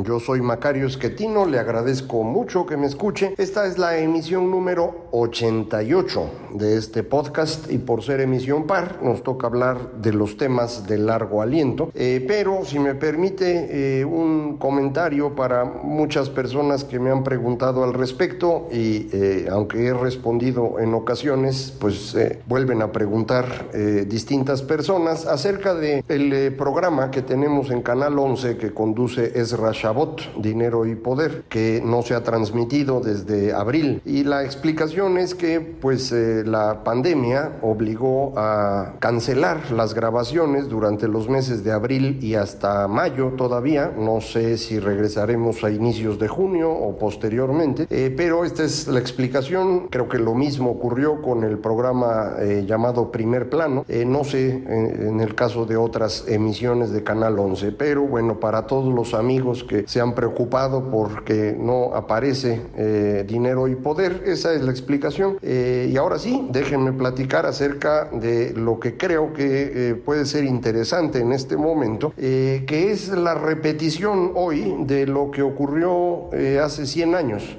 Yo soy Macario Esquetino, le agradezco mucho que me escuche. Esta es la emisión número 88 de este podcast y por ser emisión par nos toca hablar de los temas de largo aliento. Eh, pero si me permite eh, un comentario para muchas personas que me han preguntado al respecto y eh, aunque he respondido en ocasiones, pues vuelven a preguntar distintas personas acerca del de programa que tenemos en Canal 11 que conduce Esra Chabot, Dinero y Poder, que no se ha transmitido desde abril. Y la explicación es que pues eh, la pandemia obligó a cancelar las grabaciones durante los meses de abril y hasta mayo todavía. No sé si regresaremos a inicios de junio o posteriormente, eh, pero esta es la explicación. Creo que lo mismo ocurrió con el programa eh, llamado Primer Plano. no sé en, en el caso de otras emisiones de Canal 11, pero bueno, para todos los amigos que se han preocupado porque no aparece eh, dinero y poder. Esa es la explicación. Eh, y ahora sí, déjenme platicar acerca de lo que creo que eh, puede ser interesante en este momento, que es la repetición hoy de lo que ocurrió hace 100 años.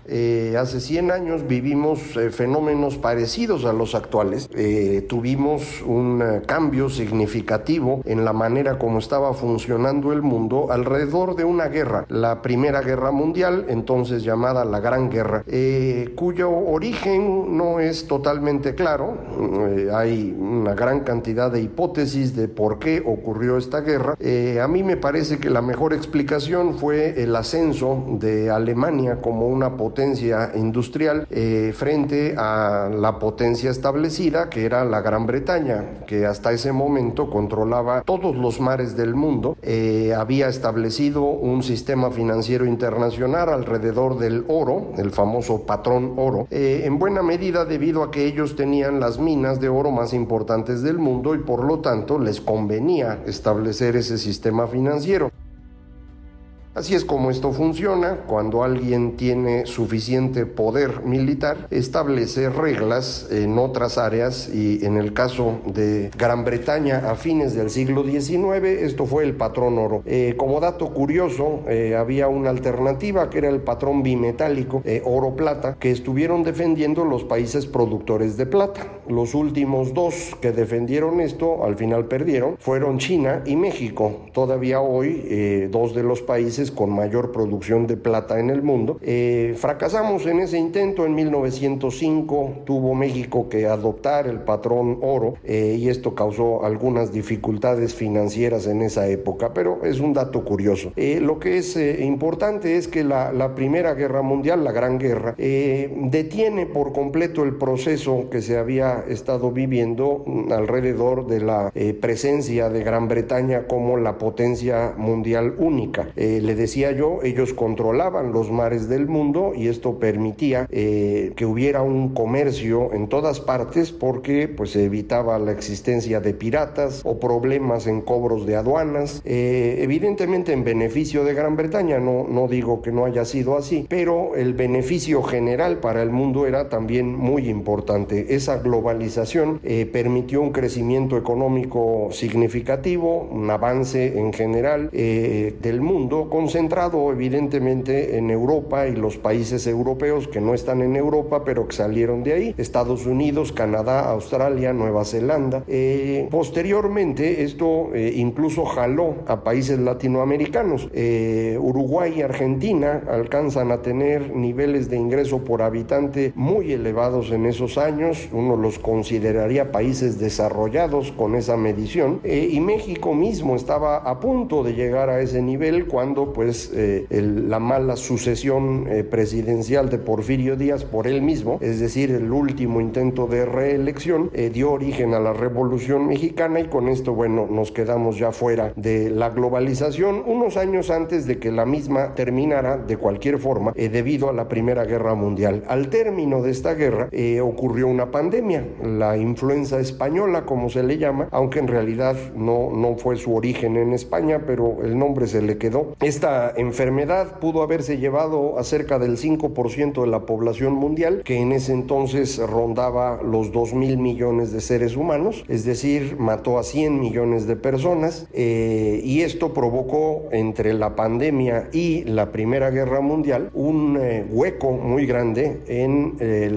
hace 100 años vivimos fenómenos parecidos a los actuales. tuvimos un cambio significativo en la manera como estaba funcionando el mundo alrededor de una guerra la Primera Guerra Mundial, entonces llamada la Gran Guerra, eh, cuyo origen no es totalmente claro. Eh, hay una gran cantidad de hipótesis de por qué ocurrió esta guerra. Eh, a mí me parece que la mejor explicación fue el ascenso de Alemania como una potencia industrial frente a la potencia establecida que era la Gran Bretaña, que hasta ese momento controlaba todos los mares del mundo, había establecido un sistema financiero internacional alrededor del oro, el famoso patrón oro, eh, en buena medida debido a que ellos tenían las minas de oro más importantes del mundo y por lo tanto les convenía establecer ese sistema financiero. Así es como esto funciona. Cuando alguien tiene suficiente poder militar, establece reglas en otras áreas y en el caso de Gran Bretaña a fines del siglo XIX, esto fue el patrón oro. Eh, como dato curioso, eh, había una alternativa que era el patrón bimetálico, eh, oro-plata, que estuvieron defendiendo los países productores de plata. Los últimos dos que defendieron esto, al final perdieron, fueron China y México. Todavía hoy, dos de los países con mayor producción de plata en el mundo. Eh, fracasamos en ese intento en 1905, tuvo México que adoptar el patrón oro eh, y esto causó algunas dificultades financieras en esa época, pero es un dato curioso. Eh, lo que es importante es que la, Primera Guerra Mundial, la Gran Guerra, detiene por completo el proceso que se había estado viviendo alrededor de la presencia de Gran Bretaña como la potencia mundial única. Le decía yo, ellos controlaban los mares del mundo y esto permitía eh, que hubiera un comercio en todas partes porque pues se evitaba la existencia de piratas o problemas en cobros de aduanas, eh, evidentemente en beneficio de Gran Bretaña, no, no digo que no haya sido así, pero el beneficio general para el mundo era también muy importante. Esa globalización eh, permitió un crecimiento económico significativo, un avance en general del mundo con concentrado evidentemente en Europa y los países europeos que no están en Europa, pero que salieron de ahí, Estados Unidos, Canadá, Australia, Nueva Zelanda. Eh, posteriormente, esto eh, incluso jaló a países latinoamericanos. Eh, Uruguay y Argentina alcanzan a tener niveles de ingreso por habitante muy elevados en esos años. Uno los consideraría países desarrollados con esa medición. y México mismo estaba a punto de llegar a ese nivel cuando pues la mala sucesión presidencial de Porfirio Díaz por él mismo, es decir, el último intento de reelección, dio origen a la Revolución Mexicana y con esto, bueno, nos quedamos ya fuera de la globalización unos años antes de que la misma terminara de cualquier forma eh, debido a la Primera Guerra Mundial. Al término de esta guerra eh, ocurrió una pandemia, la influenza española como se le llama, aunque en realidad no, no fue su origen en España, pero el nombre se le quedó. Esta enfermedad pudo haberse llevado a cerca del 5% de la población mundial, que en ese entonces rondaba los 2 mil millones de seres humanos, es decir, mató a 100 millones de personas eh, y esto provocó entre la pandemia y la Primera Guerra Mundial un eh, hueco muy grande en eh,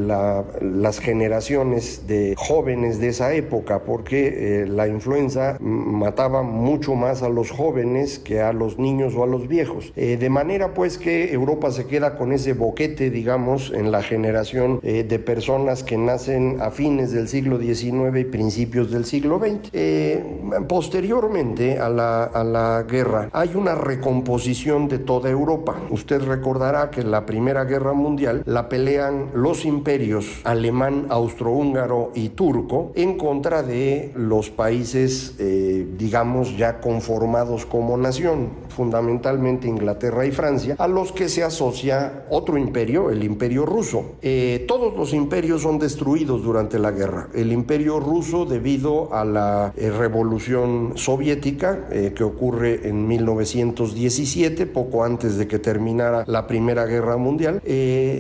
las generaciones de jóvenes de esa época porque la influenza mataba mucho más a los jóvenes que a los niños o a los viejos. de manera pues que Europa se queda con ese boquete, digamos, en la generación de personas que nacen a fines del siglo XIX y principios del siglo XX. Eh, posteriormente a la, a la guerra hay una recomposición de toda Europa. Usted recordará que la Primera Guerra Mundial la pelean los imperios alemán, austrohúngaro y turco en contra de los países, eh, digamos, ya conformados como nación, fundamentalmente Inglaterra y Francia, a los que se asocia otro imperio, el imperio ruso. Eh, todos los imperios son destruidos durante la guerra. El imperio ruso debido a la eh, revolución soviética que ocurre en 1917, poco antes de que terminara la Primera Guerra Mundial.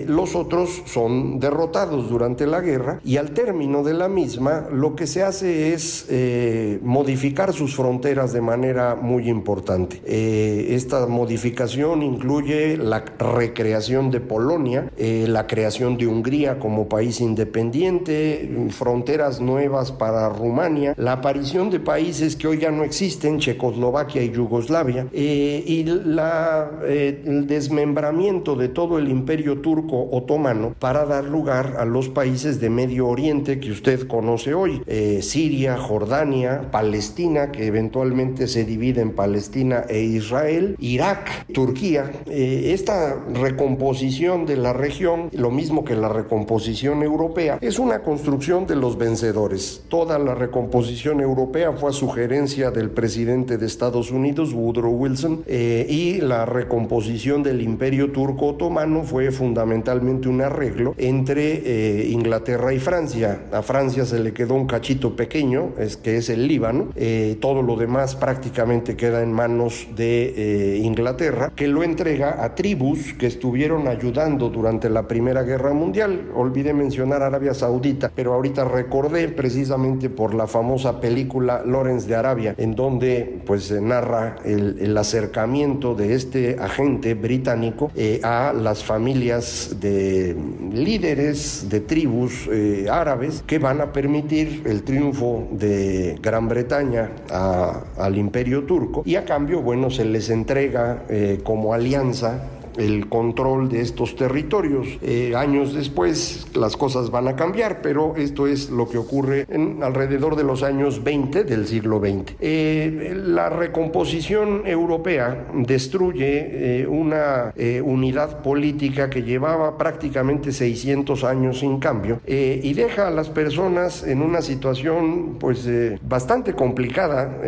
Los otros son derrotados durante la guerra y al término de la misma lo que se hace es modificar sus fronteras de manera muy importante. esta modificación incluye la recreación de Polonia, la creación de Hungría como país independiente, fronteras nuevas para Rumania, la aparición de países que hoy ya no existen, Checoslovaquia y Yugoslavia, eh, y eh, el desmembramiento de todo el imperio turco otomano para dar lugar a los países de Medio Oriente que usted conoce hoy, eh, Siria, Jordania, Palestina, que eventualmente se divide en Palestina e Israel, Irak, Turquía. esta recomposición de la región, lo mismo que la recomposición europea, es una construcción de los vencedores. Toda la recomposición europea fue a sugerencia del presidente de Estados Unidos, Woodrow Wilson, eh, y la recomposición del imperio turco otomano fue fundamentalmente un arreglo entre eh, Inglaterra y Francia. A Francia se le quedó un cachito pequeño, es, que es el Líbano. Eh, todo lo demás prácticamente queda en manos de Inglaterra, que lo entrega a tribus que estuvieron ayudando durante la Primera Guerra Mundial. Olvidé mencionar Arabia Saudita, pero ahorita recordé precisamente por la famosa película Lawrence de Arabia, en donde pues se narra el, acercamiento de este agente británico eh, a las familias de líderes de tribus eh, que van a permitir el triunfo de Gran Bretaña al imperio turco. Y a cambio, bueno, se les entrega eh, como alianza el control de estos territorios. Eh, años después las cosas van a cambiar, pero esto es lo que ocurre en alrededor de los años 20 del siglo XX. Eh, la recomposición europea destruye eh, una unidad política que llevaba prácticamente 600 años sin cambio y deja a las personas en una situación pues bastante complicada.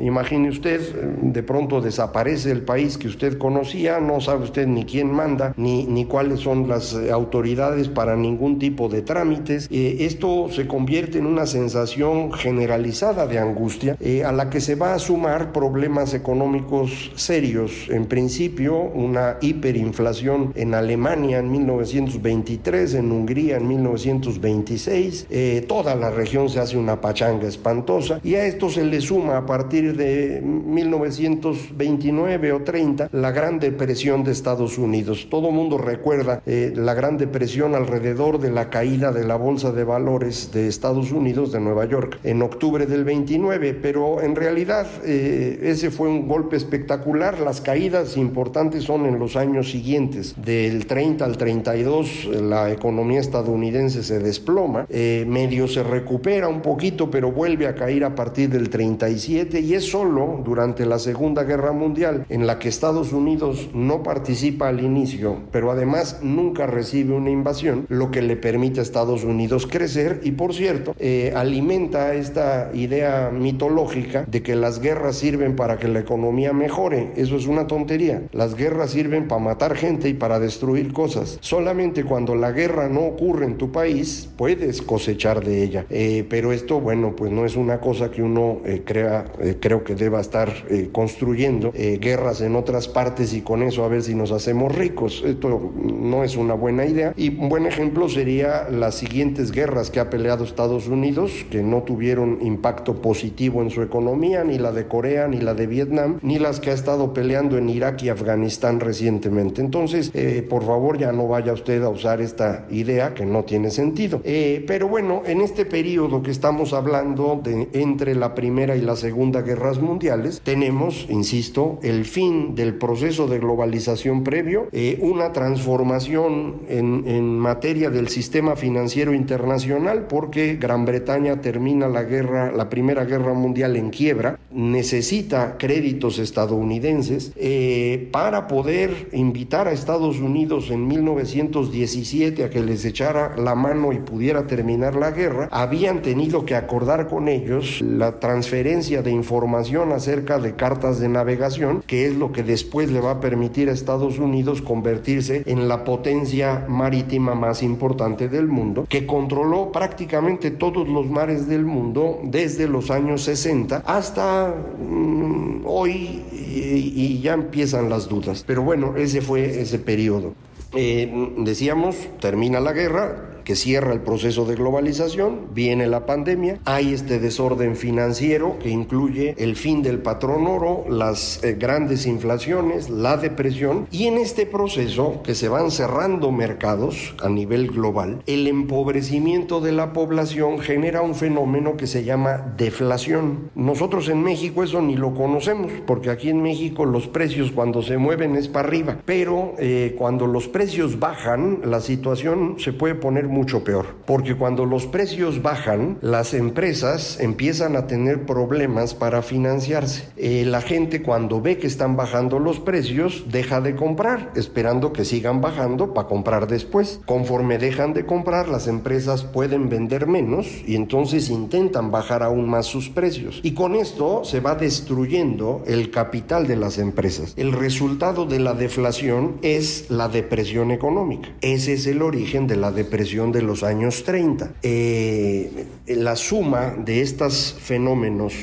imagine usted, de pronto desaparece el país que usted conocía, no sabe usted usted ni quién manda, ni, ni cuáles son las eh, autoridades para ningún tipo de trámites. Eh, esto se convierte en una sensación generalizada de angustia a la que se va a sumar problemas económicos serios. En principio, una hiperinflación en Alemania en 1923, en Hungría en 1926. toda la región se hace una pachanga espantosa y a esto se le suma a partir de 1929 o 30 la Gran Depresión de Estados Unidos. Todo mundo recuerda eh, la Gran Depresión alrededor de la caída de la Bolsa de Valores de Estados Unidos, de Nueva York, en octubre del 29, pero en realidad eh, ese fue un golpe espectacular. Las caídas importantes son en los años siguientes. Del 30 al 32 la economía estadounidense se desploma, eh, medio se recupera un poquito, pero vuelve a caer a partir del 37 y es solo durante la Segunda Guerra Mundial en la que Estados Unidos no participa al inicio, pero además nunca recibe una invasión, lo que le permite a Estados Unidos crecer y por cierto eh, alimenta esta idea mitológica de que las guerras sirven para que la economía mejore. Eso es una tontería. Las guerras sirven para matar gente y para destruir cosas. Solamente cuando la guerra no ocurre en tu país puedes cosechar de ella. Eh, pero esto, bueno, pues no es una cosa que uno eh, crea, creo que deba estar construyendo guerras en otras partes y con eso a ver si nos hacemos ricos. Esto no es una buena idea. Y un buen ejemplo sería las siguientes guerras que ha peleado Estados Unidos, que no tuvieron impacto positivo en su economía, ni la de Corea, ni la de Vietnam, ni las que ha estado peleando en Irak y Afganistán recientemente. Entonces, eh, por favor, ya no vaya usted a usar esta idea que no tiene sentido. Eh, pero bueno, en este periodo que estamos hablando de entre la Primera y la Segunda Guerras Mundiales, tenemos, insisto, el fin del proceso de globalización previo, eh, una transformación en, en, materia del sistema financiero internacional, porque Gran Bretaña termina la guerra, la Primera Guerra Mundial en quiebra, necesita créditos estadounidenses eh, para poder invitar a Estados Unidos en 1917 a que les echara la mano y pudiera terminar la guerra, habían tenido que acordar con ellos la transferencia de información acerca de cartas de navegación, que es lo que después le va a permitir a Estados Unidos convertirse en la potencia marítima más importante del mundo, que controló prácticamente todos los mares del mundo desde los años 60 hasta mm, hoy y, ya empiezan las dudas. Pero bueno, ese fue ese periodo. Eh, decíamos, termina la guerra, que cierra el proceso de globalización, viene la pandemia, hay este desorden financiero que incluye el fin del patrón oro, las eh, grandes inflaciones, la depresión y en este proceso que se van cerrando mercados a nivel global, el empobrecimiento de la población genera un fenómeno que se llama deflación. Nosotros en México eso ni lo conocemos porque aquí en México los precios cuando se mueven es para arriba, pero eh, cuando los precios bajan la situación se puede poner mucho peor, porque cuando los precios bajan, las empresas empiezan a tener problemas para financiarse. Eh, la gente cuando ve que están bajando los precios, deja de comprar, esperando que sigan bajando para comprar después. Conforme dejan de comprar, las empresas pueden vender menos y entonces intentan bajar aún más sus precios. Y con esto se va destruyendo el capital de las empresas. El resultado de la deflación es la depresión económica. Ese es el origen de la depresión de los años 30. Eh, la suma de estos fenómenos,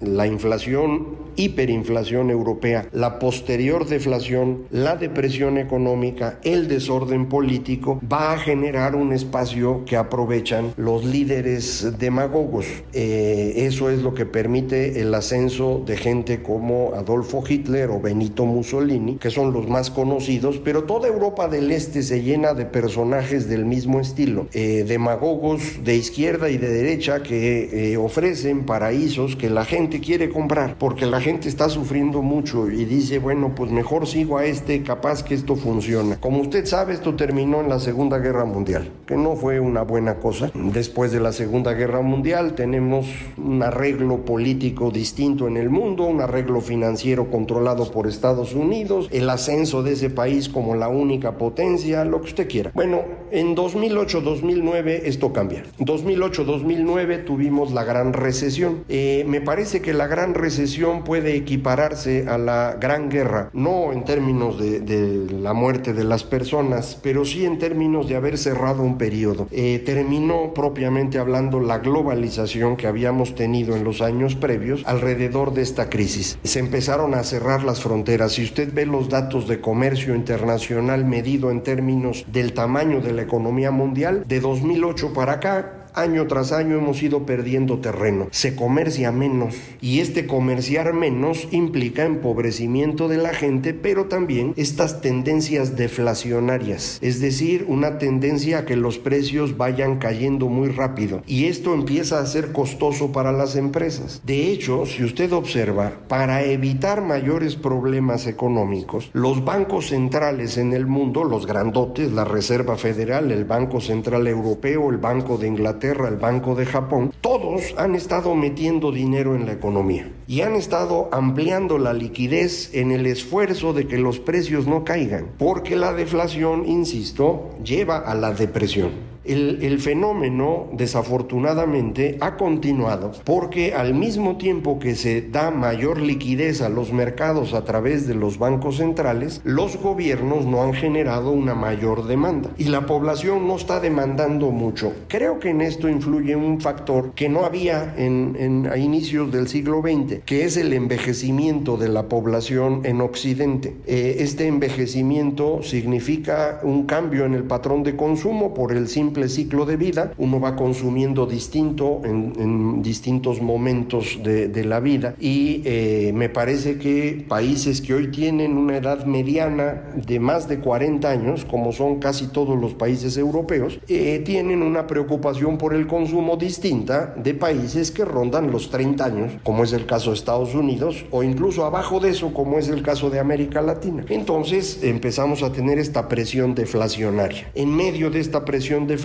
la inflación hiperinflación europea, la posterior deflación, la depresión económica, el desorden político, va a generar un espacio que aprovechan los líderes demagogos. Eh, eso es lo que permite el ascenso de gente como Adolfo Hitler o Benito Mussolini, que son los más conocidos, pero toda Europa del Este se llena de personajes del mismo estilo, eh, demagogos de izquierda y de derecha que eh, ofrecen paraísos que la gente quiere comprar, porque la gente está sufriendo mucho y dice, bueno, pues mejor sigo a este, capaz que esto funciona. Como usted sabe, esto terminó en la Segunda Guerra Mundial, que no fue una buena cosa. Después de la Segunda Guerra Mundial tenemos un arreglo político distinto en el mundo, un arreglo financiero controlado por Estados Unidos, el ascenso de ese país como la única potencia, lo que usted quiera. Bueno, en 2008-2009 esto cambia. 2008-2009 tuvimos la gran recesión. Eh, me parece que la gran recesión puede puede equipararse a la Gran Guerra, no en términos de, la muerte de las personas, pero sí en términos de haber cerrado un periodo. Eh, terminó propiamente hablando la globalización que habíamos tenido en los años previos alrededor de esta crisis. Se empezaron a cerrar las fronteras. Si usted ve los datos de comercio internacional medido en términos del tamaño de la economía mundial, de 2008 para acá, año tras año hemos ido perdiendo terreno. Se comercia menos y este comerciar menos implica empobrecimiento de la gente, pero también estas tendencias deflacionarias, es decir, una tendencia a que los precios vayan cayendo muy rápido y esto empieza a ser costoso para las empresas. De hecho, si usted observa, para evitar mayores problemas económicos, los bancos centrales en el mundo, los grandotes, la Reserva Federal, el Banco Central Europeo, el Banco de Inglaterra, el Banco de Japón, todos han estado metiendo dinero en la economía y han estado ampliando la liquidez en el esfuerzo de que los precios no caigan, porque la deflación, insisto, lleva a la depresión. El, fenómeno, desafortunadamente, ha continuado porque al mismo tiempo que se da mayor liquidez a los mercados a través de los bancos centrales, los gobiernos no han generado una mayor demanda y la población no está demandando mucho. Creo que en esto influye un factor que no había en, a inicios del siglo XX, que es el envejecimiento de la población en Occidente. Eh, este envejecimiento significa un cambio en el patrón de consumo por el simple ciclo de vida, uno va consumiendo distinto en, distintos momentos de, la vida y eh, me parece que países que hoy tienen una edad mediana de más de 40 años, como son casi todos los países europeos, eh, tienen una preocupación por el consumo distinta de países que rondan los 30 años, como es el caso de Estados Unidos, o incluso abajo de eso, como es el caso de América Latina. Entonces empezamos a tener esta presión deflacionaria. En medio de esta presión deflacionaria,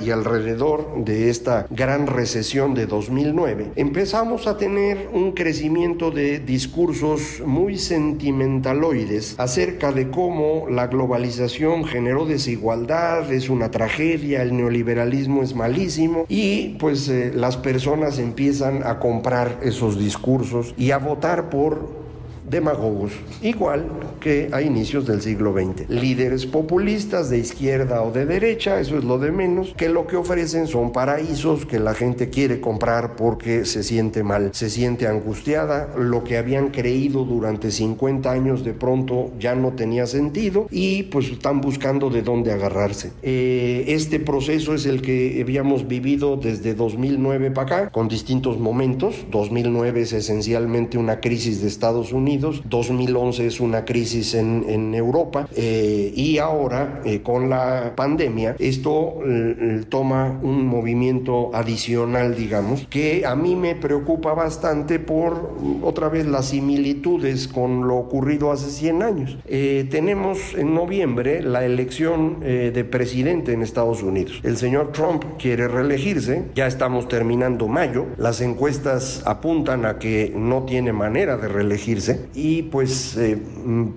y alrededor de esta gran recesión de 2009, empezamos a tener un crecimiento de discursos muy sentimentaloides acerca de cómo la globalización generó desigualdad, es una tragedia, el neoliberalismo es malísimo y pues eh, las personas empiezan a comprar esos discursos y a votar por demagogos, igual que a inicios del siglo XX. Líderes populistas de izquierda o de derecha, eso es lo de menos, que lo que ofrecen son paraísos que la gente quiere comprar porque se siente mal, se siente angustiada, lo que habían creído durante 50 años de pronto ya no tenía sentido y pues están buscando de dónde agarrarse. Eh, este proceso es el que habíamos vivido desde 2009 para acá, con distintos momentos. 2009 es esencialmente una crisis de Estados Unidos, 2011 es una crisis en, Europa eh, y ahora eh, con la pandemia esto eh, toma un movimiento adicional, digamos, que a mí me preocupa bastante por otra vez las similitudes con lo ocurrido hace 100 años. tenemos en noviembre la elección de presidente en Estados Unidos. El señor Trump quiere reelegirse, ya estamos terminando mayo, las encuestas apuntan a que no tiene manera de reelegirse y pues eh,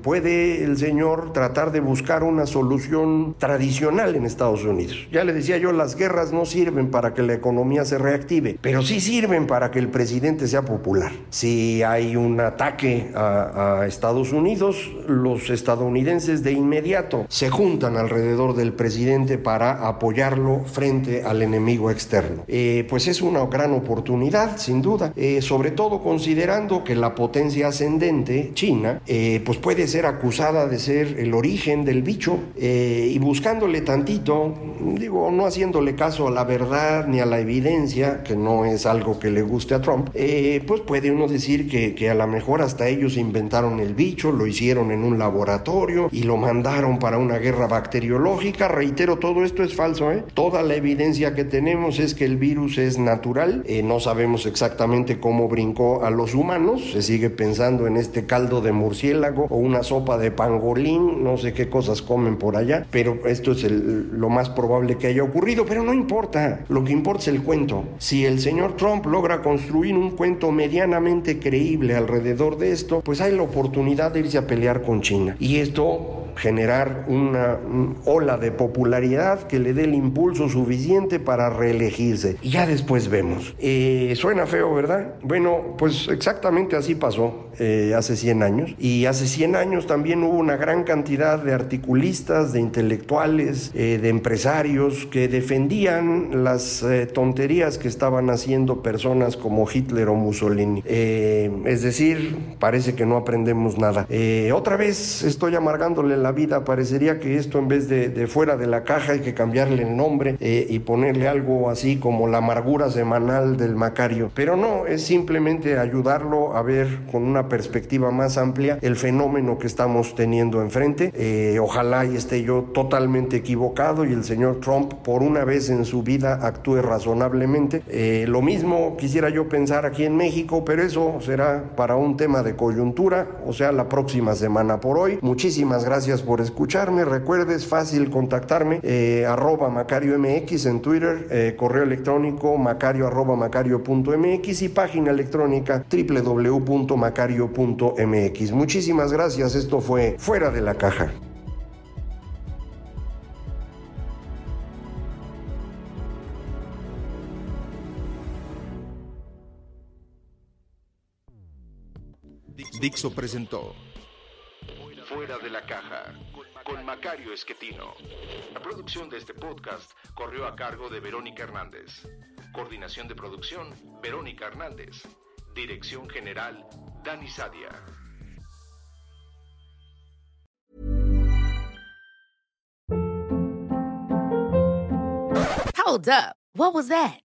puede el señor tratar de buscar una solución tradicional en Estados Unidos. Ya le decía yo, las guerras no sirven para que la economía se reactive, pero sí sirven para que el presidente sea popular. Si hay un ataque a, Estados Unidos, los estadounidenses de inmediato se juntan alrededor del presidente para apoyarlo frente al enemigo externo. Eh, pues es una gran oportunidad, sin duda, eh, sobre todo considerando que la potencia ascendente China, eh, pues puede ser acusada de ser el origen del bicho eh, y buscándole tantito, digo, no haciéndole caso a la verdad ni a la evidencia, que no es algo que le guste a Trump, eh, pues puede uno decir que, a lo mejor hasta ellos inventaron el bicho, lo hicieron en un laboratorio y lo mandaron para una guerra bacteriológica. Reitero, todo esto es falso. Toda la evidencia que tenemos es que el virus es natural, no sabemos exactamente cómo brincó a los humanos, se sigue pensando en este caldo de murciélago o una sopa de pangolín, no sé qué cosas comen por allá, pero esto es lo más probable que haya ocurrido, pero no importa, lo que importa es el cuento. Si el señor Trump logra construir un cuento medianamente creíble alrededor de esto, pues hay la oportunidad de irse a pelear con China. Y esto generar una ola de popularidad que le dé el impulso suficiente para reelegirse. Y ya después vemos. Eh, suena feo, ¿verdad? Bueno, pues exactamente así pasó eh, hace 100 años. Y hace 100 años también hubo una gran cantidad de articulistas, de intelectuales, eh, de empresarios que defendían las tonterías que estaban haciendo personas como Hitler o Mussolini. es decir, parece que no aprendemos nada. otra vez estoy amargándole la vida. Parecería que esto en vez de, fuera de la caja hay que cambiarle el nombre y ponerle algo así como la amargura semanal del Macario. Pero no, es simplemente ayudarlo a ver con una perspectiva más amplia el fenómeno que estamos teniendo enfrente. Eh, ojalá y esté yo totalmente equivocado y el señor Trump por una vez en su vida actúe razonablemente. Eh, lo mismo quisiera yo pensar aquí en México, pero eso será para un tema de coyuntura, o sea, la próxima semana por hoy. Muchísimas gracias por escucharme. Recuerdes, fácil contactarme, eh, arroba Macario MX en Twitter, correo electrónico macario arroba macario.mx y página electrónica www.macario.mx. Muchísimas gracias, esto fue Fuera de la Caja. Dixo presentó Fuera de la Caja con Macario Esquetino. La producción de este podcast corrió a cargo de Verónica Hernández. Coordinación de producción, Verónica Hernández. Dirección General, Dani Sadia. Hold up. What was that?